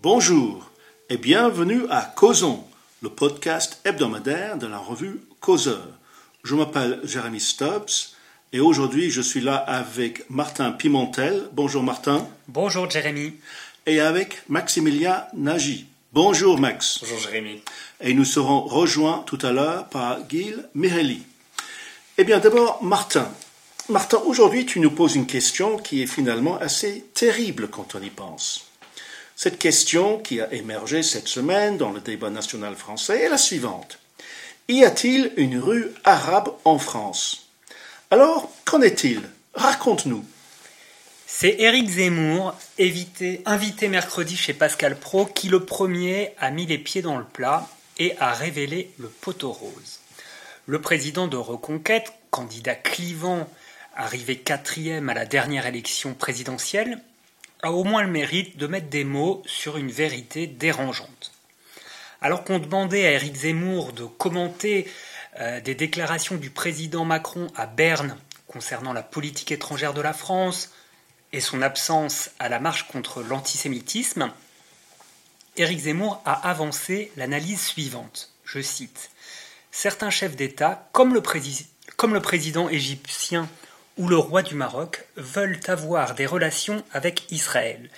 Bonjour et bienvenue à Causons, le podcast hebdomadaire de la revue Causeur. Je m'appelle Jérémy Stubbs et aujourd'hui je suis là avec Martin Pimentel. Bonjour Martin. Bonjour Jérémy. Et avec Maximilien Nagy. Bonjour Max. Bonjour Jérémy. Et nous serons rejoints tout à l'heure par Gil Mirelli. Eh bien d'abord Martin. Martin, aujourd'hui tu nous poses une question qui est finalement assez terrible quand on y pense. Cette question qui a émergé cette semaine dans le débat national français est la suivante. Y a-t-il une rue arabe en France? Alors, qu'en est-il? Raconte-nous. C'est Éric Zemmour, invité mercredi chez Pascal Pro, qui le premier a mis les pieds dans le plat et a révélé le poteau rose. Le président de Reconquête, candidat clivant, arrivé quatrième à la dernière élection présidentielle, a au moins le mérite de mettre des mots sur une vérité dérangeante. Alors qu'on demandait à Éric Zemmour de commenter euh, des déclarations du président Macron à Berne concernant la politique étrangère de la France et son absence à la marche contre l'antisémitisme, Éric Zemmour a avancé l'analyse suivante. Je cite Certains chefs d'État, comme le, comme le président égyptien ou le roi du Maroc veulent avoir des relations avec Israël,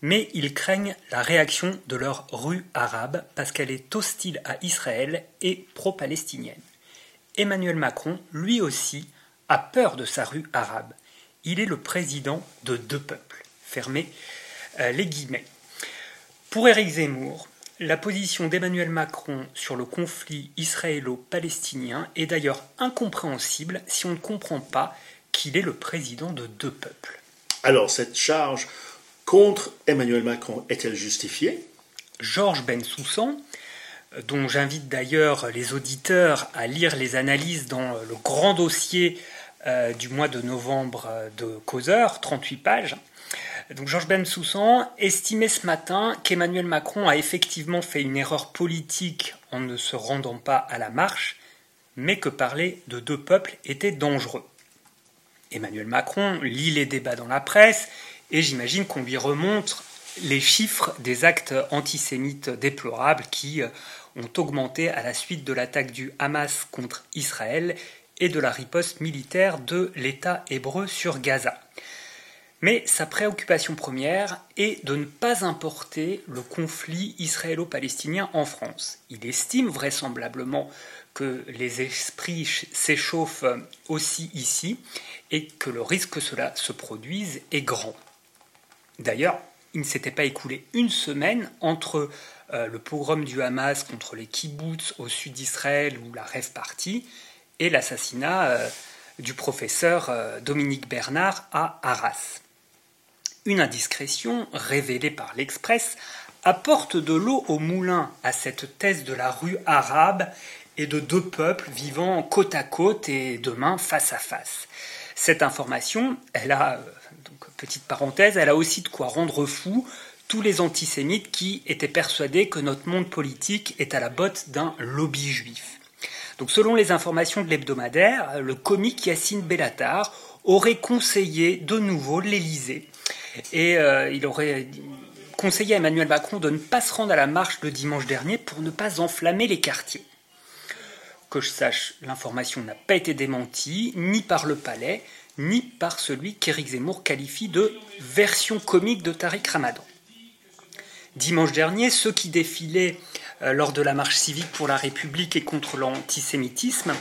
mais ils craignent la réaction de leur rue arabe parce qu'elle est hostile à Israël et pro-palestinienne. Emmanuel Macron, lui aussi, a peur de sa rue arabe. Il est le président de deux peuples. Fermez euh, les guillemets. Pour Éric Zemmour, la position d'Emmanuel Macron sur le conflit israélo-palestinien est d'ailleurs incompréhensible si on ne comprend pas qu'il est le président de deux peuples. Alors, cette charge contre Emmanuel Macron est-elle justifiée? Georges Bensoussan, dont j'invite d'ailleurs les auditeurs à lire les analyses dans le grand dossier euh, du mois de novembre euh, de Causeur, 38 pages. Donc Georges Bensoussan estimait ce matin qu'Emmanuel Macron a effectivement fait une erreur politique en ne se rendant pas à la marche, mais que parler de deux peuples était dangereux. Emmanuel Macron lit les débats dans la presse et j'imagine qu'on lui remonte les chiffres des actes antisémites déplorables qui euh, ont augmenté à la suite de l'attaque du Hamas contre Israël et de la riposte militaire de l'État hébreu sur Gaza. Mais sa préoccupation première est de ne pas importer le conflit israélo-palestinien en France. Il estime vraisemblablement que les esprits s'échauffent aussi ici et que le risque que cela se produise est grand. D'ailleurs, il ne s'était pas écoulé une semaine entre euh, le pogrom du Hamas contre les kibbutz au sud d'Israël ou la Rêve Party et l'assassinat euh, du professeur euh, Dominique Bernard à Arras. Une indiscrétion révélée par l'Express apporte de l'eau au moulin à cette thèse de la rue arabe de deux peuples vivant côte à côte et demain face à face. Cette information, elle a, euh, donc petite parenthèse, elle a aussi de quoi rendre fou tous les antisémites qui étaient persuadés que notre monde politique est à la botte d'un lobby juif. Donc selon les informations de l'hebdomadaire, le comique Yacine Bellatar aurait conseillé de nouveau l'Élysée et euh, il aurait conseillé à Emmanuel Macron de ne pas se rendre à la marche le dimanche dernier pour ne pas enflammer les quartiers que je sache, l'information n'a pas été démentie, ni par le palais, ni par celui qu'Éric Zemmour qualifie de version comique de Tariq Ramadan. Dimanche dernier, ceux qui défilaient euh, lors de la marche civique pour la République et contre l'antisémitisme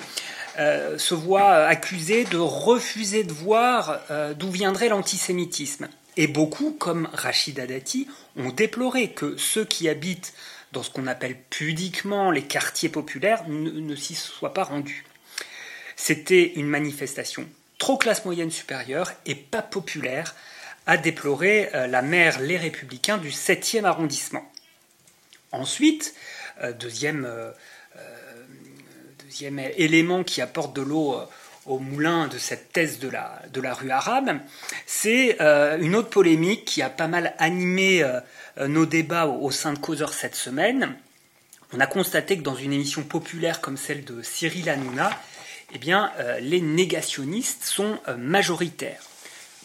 euh, se voient accusés de refuser de voir euh, d'où viendrait l'antisémitisme. Et beaucoup, comme Rachida Dati, ont déploré que ceux qui habitent dans ce qu'on appelle pudiquement les quartiers populaires, ne, s'y soit pas rendu. C'était une manifestation trop classe moyenne supérieure et pas populaire, a déploré euh, la maire Les Républicains du 7e arrondissement. Ensuite, euh, deuxième, euh, deuxième élément qui apporte de l'eau au moulin de cette thèse de la, rue arabe, c'est une autre polémique qui a pas mal animé euh, nos débats au sein de Causeur cette semaine, on a constaté que dans une émission populaire comme celle de Cyril Hanouna, eh bien, euh, les négationnistes sont euh, majoritaires.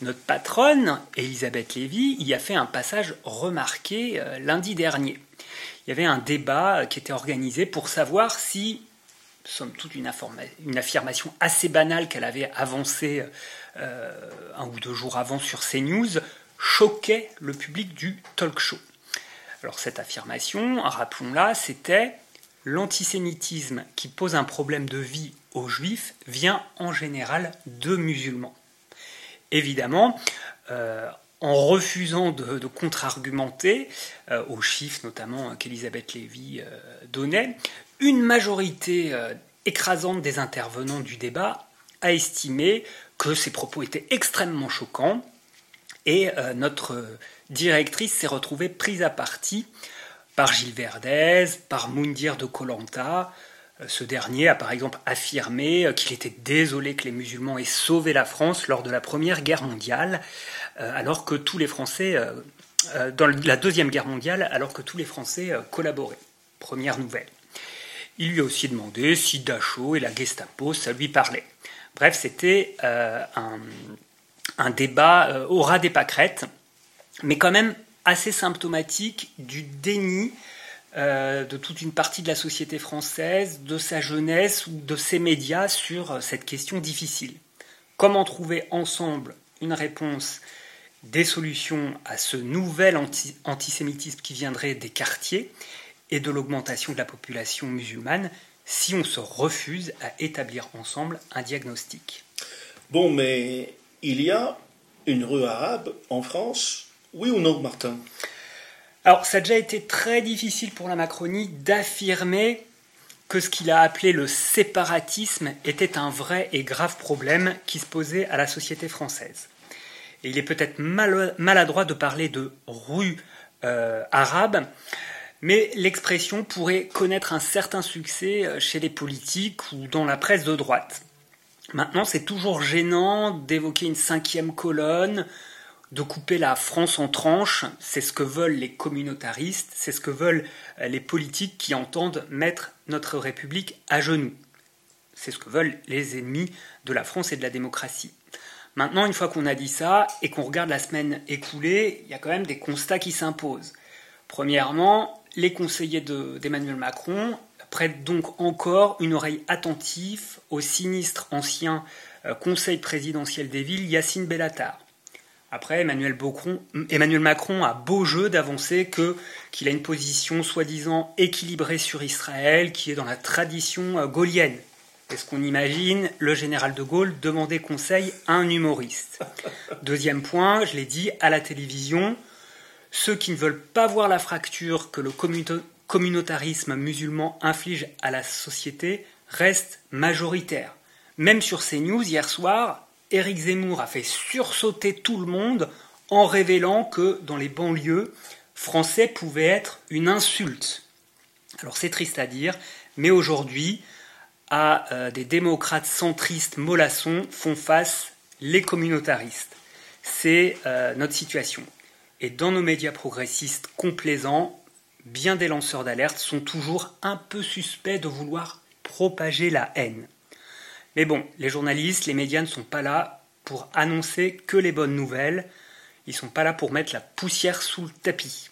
Notre patronne, Elisabeth Lévy, y a fait un passage remarqué euh, lundi dernier. Il y avait un débat euh, qui était organisé pour savoir si, somme toute une, une affirmation assez banale qu'elle avait avancée euh, un ou deux jours avant sur CNews, choquait le public du talk show. Alors cette affirmation, rappelons-la, c'était l'antisémitisme qui pose un problème de vie aux juifs vient en général de musulmans. Évidemment, euh, en refusant de, contre-argumenter euh, aux chiffres notamment qu'Elisabeth Lévy donnait, une majorité écrasante des intervenants du débat a estimé que ces propos étaient extrêmement choquants et notre directrice s'est retrouvée prise à partie par Gilles Verdez, par Moundir de Colanta, euh, ce dernier a par exemple affirmé euh, qu'il était désolé que les musulmans aient sauvé la France lors de la Première Guerre mondiale, euh, alors que tous les Français, dans la Deuxième Guerre mondiale, alors que tous les Français collaboraient. Première nouvelle. Il lui a aussi demandé si Dachau et la Gestapo, ça lui parlait. Bref, c'était un, un, débat au ras des pâquerettes, mais quand même assez symptomatique du déni euh, de toute une partie de la société française, de sa jeunesse ou de ses médias sur euh, cette question difficile. Comment trouver ensemble une réponse, des solutions à ce nouvel antisémitisme qui viendrait des quartiers? Et de l'augmentation de la population musulmane si on se refuse à établir ensemble un diagnostic Bon, mais il y a une rue arabe en France, oui ou non, Martin? Alors, ça a déjà été très difficile pour la Macronie d'affirmer que ce qu'il a appelé le séparatisme était un vrai et grave problème qui se posait à la société française. Et il est peut-être maladroit de parler de rue euh, arabe, mais l'expression pourrait connaître un certain succès euh, chez les politiques ou dans la presse de droite. Maintenant, c'est toujours gênant d'évoquer une cinquième colonne, de couper la France en tranches. C'est ce que veulent les communautaristes, c'est ce que veulent euh, les politiques qui entendent mettre notre République à genoux. C'est ce que veulent les ennemis de la France et de la démocratie. Maintenant, une fois qu'on a dit ça et qu'on regarde la semaine écoulée, il y a quand même des constats qui s'imposent. Premièrement, les conseillers d'Emmanuel Macron prêtent donc encore une oreille attentive au sinistre ancien euh, conseil présidentiel des villes Yacine Bellatar. Après, Emmanuel, Macron a beau jeu d'avancer qu'il a une position soi-disant équilibrée sur Israël, qui est dans la tradition euh, gaulienne. Est-ce qu'on imagine le général de Gaulle demander conseil à un humoriste? Deuxième point, je l'ai dit à la télévision, ceux qui ne veulent pas voir la fracture que le communautarisme musulman inflige à la société restent majoritaires. Même sur CNews hier soir, Éric Zemmour a fait sursauter tout le monde en révélant que dans les banlieues, français pouvait être une insulte. Alors c'est triste à dire, mais aujourd'hui, à euh, des démocrates centristes mollassons font face les communautaristes. C'est euh, notre situation. Et dans nos médias progressistes complaisants, bien des lanceurs d'alerte sont toujours un peu suspects de vouloir propager la haine. Mais bon, les journalistes, les médias ne sont pas là pour annoncer que les bonnes nouvelles. Ils ne sont pas là pour mettre la poussière sous le tapis.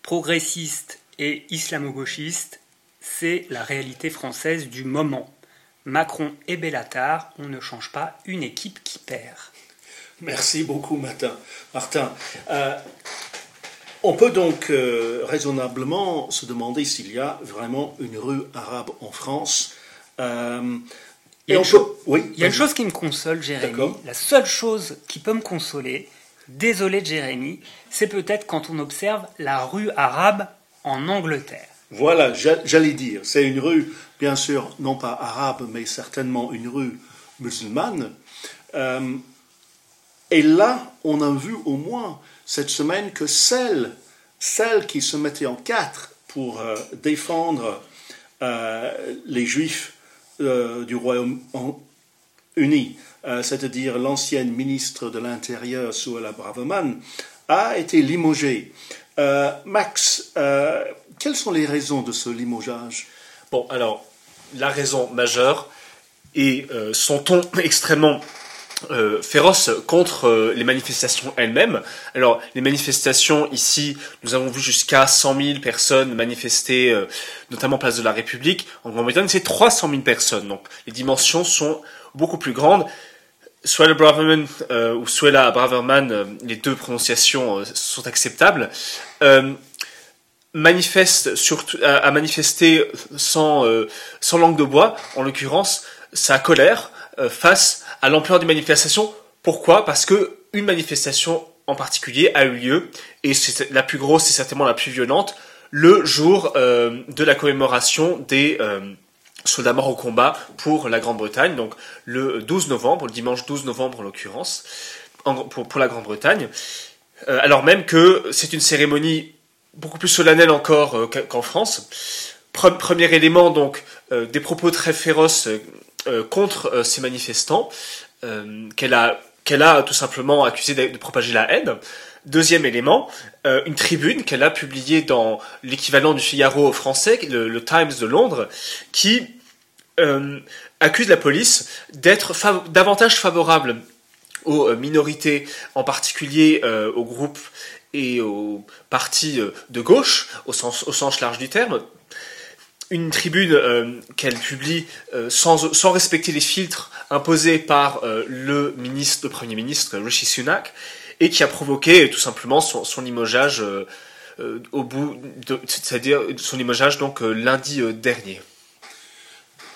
Progressistes et islamo-gauchistes, c'est la réalité française du moment. Macron et Bellatar, on ne change pas une équipe qui perd. Merci beaucoup, Martin. Martin, euh, on peut donc euh, raisonnablement se demander s'il y a vraiment une rue arabe en France. Euh, il y a, une, chose qui me console, Jérémy. La seule chose qui peut me consoler, désolé Jérémy, c'est peut-être quand on observe la rue arabe en Angleterre. Voilà, j'allais dire, c'est une rue, bien sûr, non pas arabe, mais certainement une rue musulmane. Euh, et là, on a vu au moins cette semaine que celles, celles qui se mettaient en quatre pour euh, défendre euh, les juifs euh, du Royaume-Uni, c'est-à-dire l'ancienne ministre de l'Intérieur, Suella Braverman, a été limogée. Max, quelles sont les raisons de ce limogeage Bon, alors, la raison majeure est son ton extrêmement euh, féroce contre euh, les manifestations elles-mêmes. Alors, les manifestations ici, nous avons vu jusqu'à 100 000 personnes manifester, euh, notamment place de la République. En Grande-Bretagne, c'est 300 000 personnes. Donc, les dimensions sont beaucoup plus grandes. Soit le Braverman ou soit la Braverman, les deux prononciations sont acceptables. manifeste surtout, a, manifesté sans, sans langue de bois, en l'occurrence, sa colère face à l'ampleur des manifestations. Pourquoi? Parce que une manifestation en particulier a eu lieu, et c'est la plus grosse et certainement la plus violente, le jour euh, de la commémoration des euh, soldats morts au combat pour la Grande-Bretagne, donc le 12 novembre, le dimanche 12 novembre en l'occurrence, pour, la Grande-Bretagne, euh, alors même que c'est une cérémonie beaucoup plus solennelle encore qu'en France. Premier élément, donc, des propos très féroces euh, contre euh, ces manifestants, euh, qu'elle a, qu'elle a tout simplement accusé de, propager la haine. Deuxième élément, une tribune qu'elle a publiée dans l'équivalent du Figaro français, le, Times de Londres, qui accuse la police d'être davantage favorable aux minorités, en particulier aux groupes et aux partis de gauche, au sens, au sens large du terme, une tribune euh, qu'elle publie euh, sans, sans, respecter les filtres imposés par euh, le ministre, premier ministre Rishi Sunak, et qui a provoqué tout simplement son, son limogeage au bout, c'est-à-dire son limogeage donc lundi dernier.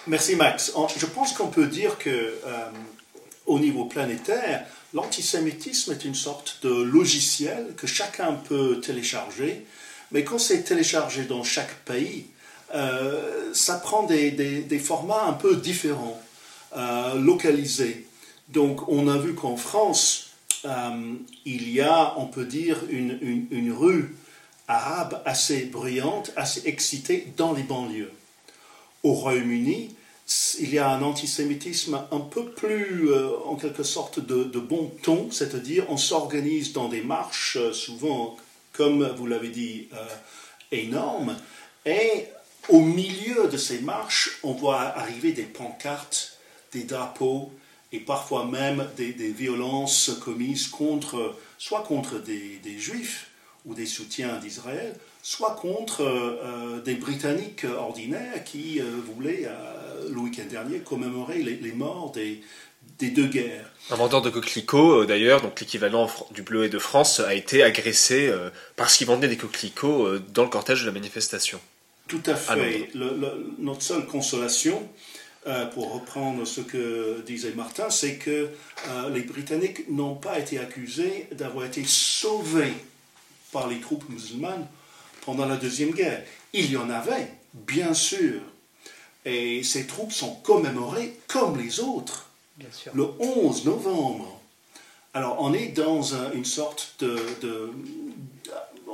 Merci Max. Je pense qu'on peut dire que au niveau planétaire, l'antisémitisme est une sorte de logiciel que chacun peut télécharger, mais quand c'est téléchargé dans chaque pays, euh, ça prend des, formats un peu différents, euh, localisés. Donc on a vu qu'en France, euh, il y a, on peut dire, une, rue arabe assez bruyante, assez excitée dans les banlieues. Au Royaume-Uni, il y a un antisémitisme un peu plus, en quelque sorte, de bon ton, c'est-à-dire on s'organise dans des marches, souvent, comme vous l'avez dit, énormes, et au milieu de ces marches, on voit arriver des pancartes, des drapeaux et parfois même des, violences commises contre, soit contre des, juifs ou des soutiens d'Israël, soit contre euh, des Britanniques ordinaires qui euh, voulaient, euh, le week-end dernier, commémorer les, morts des, deux guerres. Un vendeur de coquelicots, d'ailleurs, donc l'équivalent du Bleu et de France, a été agressé parce qu'il vendait des coquelicots dans le cortège de la manifestation. Tout à fait. notre seule consolation, euh, pour reprendre ce que disait Martin, c'est que euh, les Britanniques n'ont pas été accusés d'avoir été sauvés par les troupes musulmanes pendant la Deuxième Guerre. Il y en avait, bien sûr. Et ces troupes sont commémorées comme les autres, le 11 novembre. Alors on est dans une sorte de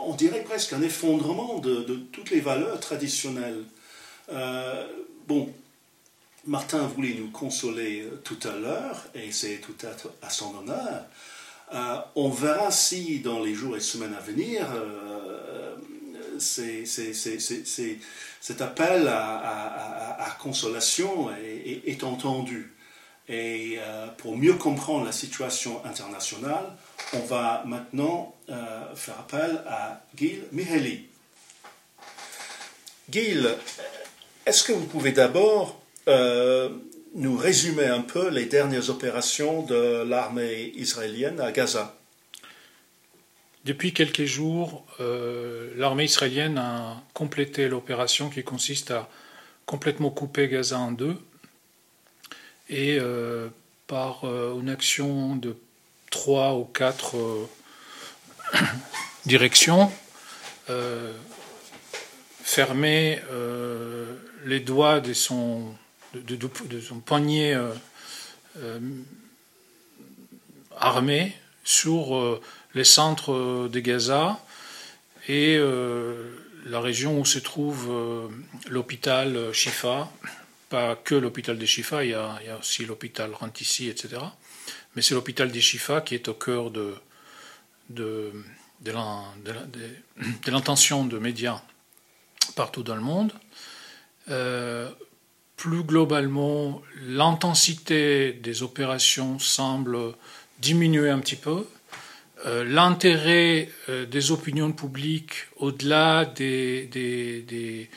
on dirait presque un effondrement de, toutes les valeurs traditionnelles. Euh, bon, Martin voulait nous consoler euh, tout à l'heure, et c'est tout à, son honneur. Euh, on verra si dans les jours et semaines à venir, cet appel à, consolation est entendu. Et euh, pour mieux comprendre la situation internationale, on va maintenant euh, faire appel à Gil Miheli. Gil, est-ce que vous pouvez d'abord euh, nous résumer un peu les dernières opérations de l'armée israélienne à Gaza? Depuis quelques jours, l'armée israélienne a complété l'opération qui consiste à complètement couper Gaza en deux et euh, par euh, une action de trois ou quatre euh, directions, fermer les doigts de son, de, son poignet armé sur les centres de Gaza et la région où se trouve l'hôpital Shifa, pas que l'hôpital des Chifa, il y a, aussi l'hôpital Rantissi, etc. Mais c'est l'hôpital des Chifa qui est au cœur de, de, l'intention de médias partout dans le monde. Euh, plus globalement, l'intensité des opérations semble diminuer un petit peu. Euh, l'intérêt euh, des opinions publiques au-delà des, des,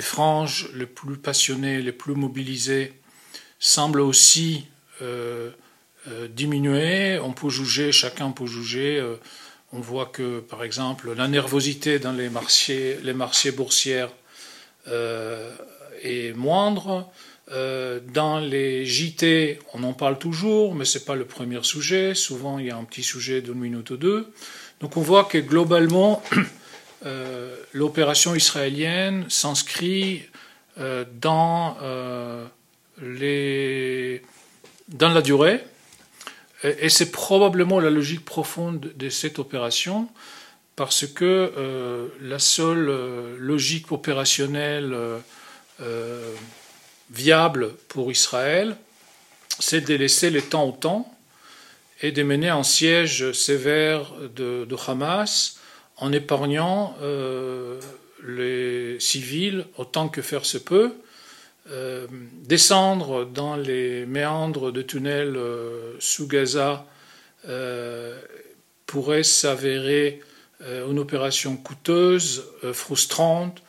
franges les plus passionnées, les plus mobilisées, semble aussi euh, diminuer. On peut juger, chacun peut juger. on voit que, par exemple, la nervosité dans les marchés, les marchés boursiers est moindre. Euh, dans les JT, on en parle toujours, mais ce n'est pas le premier sujet. Souvent, il y a un petit sujet d'une minute ou deux. Donc on voit que globalement, euh, l'opération israélienne s'inscrit euh, dans, les, dans la durée. Et, c'est probablement la logique profonde de cette opération, parce que la seule logique opérationnelle viable pour Israël, c'est de laisser le temps au temps et de mener un siège sévère de, Hamas en épargnant euh, les civils autant que faire se peut, euh, descendre dans les méandres de tunnels euh, sous Gaza pourrait s'avérer une opération coûteuse, frustrante,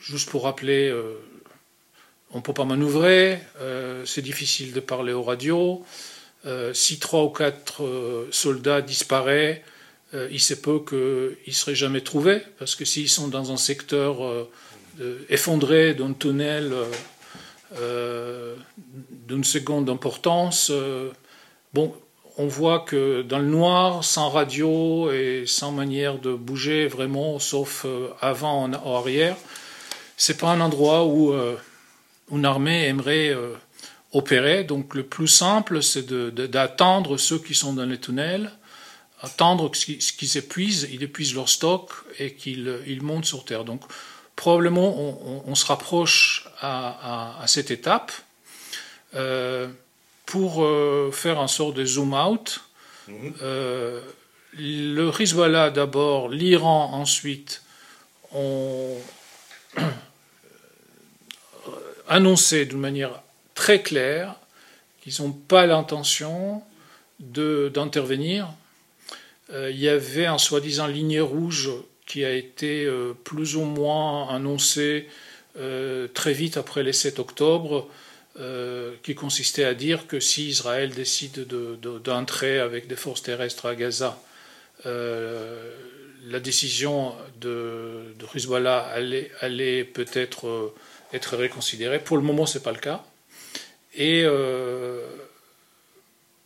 Juste pour rappeler, on ne peut pas manœuvrer, c'est difficile de parler aux radios. Si trois ou quatre soldats disparaissent, il se peut qu'ils ne seraient jamais trouvés, parce que s'ils sont dans un secteur effondré d'un tunnel d'une seconde importance, bon, on voit que dans le noir, sans radio et sans manière de bouger vraiment, sauf avant ou arrière, c'est pas un endroit où euh, une armée aimerait euh, opérer. Donc le plus simple, c'est d'attendre ceux qui sont dans les tunnels, attendre qu'ils épuisent, ils épuisent leur stock et qu'ils ils montent sur terre. Donc probablement on, se rapproche à, cette étape. Euh, pour faire un sort de zoom out, mhm. le Hezbollah d'abord, l'Iran ensuite, ont annoncé d'une manière très claire qu'ils n'ont pas l'intention d'intervenir. Euh, il y avait un soi-disant ligne rouge qui a été euh, plus ou moins annoncée euh, très vite après les 7 octobre, qui consistait à dire que si Israël décide d'entrer avec des forces terrestres à Gaza, la décision de, de allait, peut-être être réconsidéré. Pour le moment, ce n'est pas le cas. Et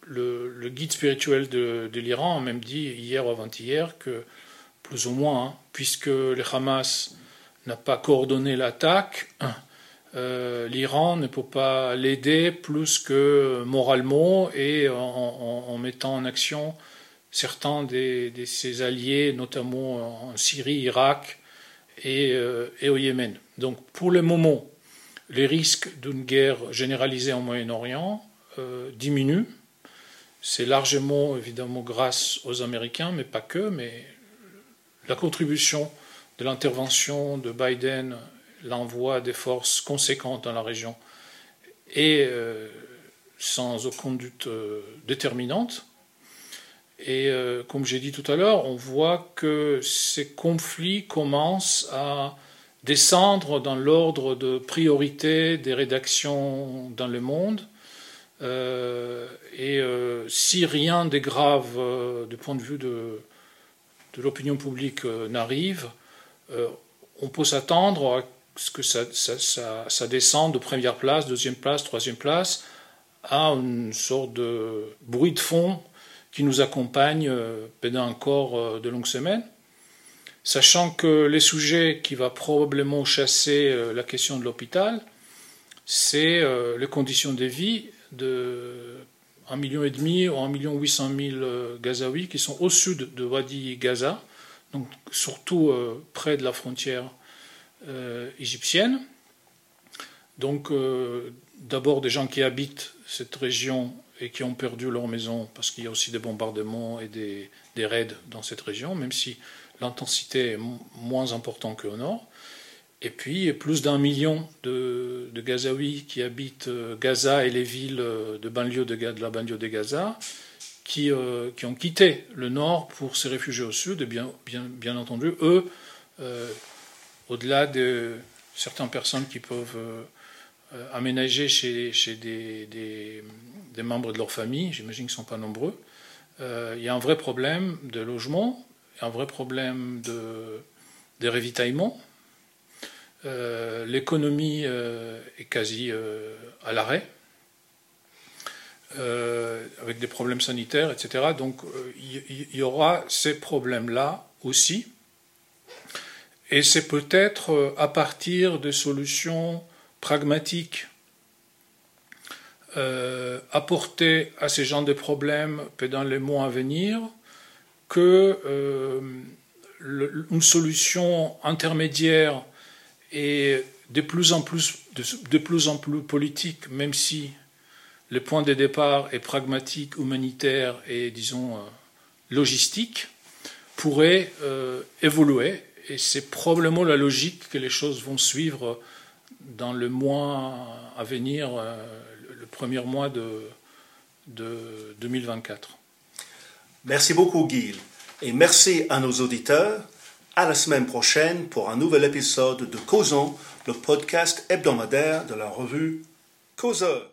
le, guide spirituel de, l'Iran a même dit hier ou avant-hier que, plus ou moins, hein, puisque le Hamas n'a pas coordonné l'attaque, euh, l'Iran ne peut pas l'aider plus que moralement et en, mettant en action certains de, ses alliés, notamment en Syrie, Irak et, euh, et au Yémen. Donc pour le moment, les risques d'une guerre généralisée en Moyen-Orient euh, diminuent. C'est largement évidemment grâce aux Américains, mais pas que, mais la contribution de l'intervention de Biden, l'envoi des forces conséquentes dans la région est euh, sans aucun doute euh, déterminante. Et comme j'ai dit tout à l'heure, on voit que ces conflits commencent à descendre dans l'ordre de priorité des rédactions dans le monde. Euh, et euh, si rien de grave euh, du point de vue de, l'opinion publique n'arrive, on peut s'attendre à ce que ça, ça, descende de première place, deuxième place, troisième place, à une sorte de bruit de fond qui nous accompagne pendant encore de longues semaines. Sachant que les sujets qui va probablement chasser la question de l'hôpital, c'est les conditions de vie de 1,5 million ou 1 million 800 000 Gazaouis qui sont au sud de Wadi Gaza, donc surtout euh, près de la frontière égyptienne. Donc d'abord des gens qui habitent cette région et qui ont perdu leur maison parce qu'il y a aussi des bombardements et des, raids dans cette région, même si l'intensité est moins importante qu'au nord. Et puis plus d'un million de, Gazaouis qui habitent Gaza et les villes de, banlieue de, la banlieue de Gaza, qui, qui, ont quitté le nord pour se réfugier au sud. Bien, bien, bien entendu, eux, au-delà de certaines personnes qui peuvent aménager chez, chez des, des, membres de leur famille, j'imagine qu'ils ne sont pas nombreux, il y a un vrai problème de logement, un vrai problème de, de. Euh, l'économie euh, est quasi euh, à l'arrêt, avec des problèmes sanitaires, etc. Donc il y, aura ces problèmes-là aussi. Et c'est peut-être à partir de solutions pragmatiques apportées à ces gens de problèmes dans les mois à venir que une solution intermédiaire et de plus en plus, de, plus, en plus politique, même si le point de départ est pragmatique, humanitaire et, disons, euh, logistique, pourrait euh, évoluer. Et c'est probablement la logique que les choses vont suivre dans le mois à venir, euh, le premier mois de, de 2024. Merci beaucoup, Guy. Et merci à nos auditeurs. À la semaine prochaine pour un nouvel épisode de Causons, le podcast hebdomadaire de la revue Causeur.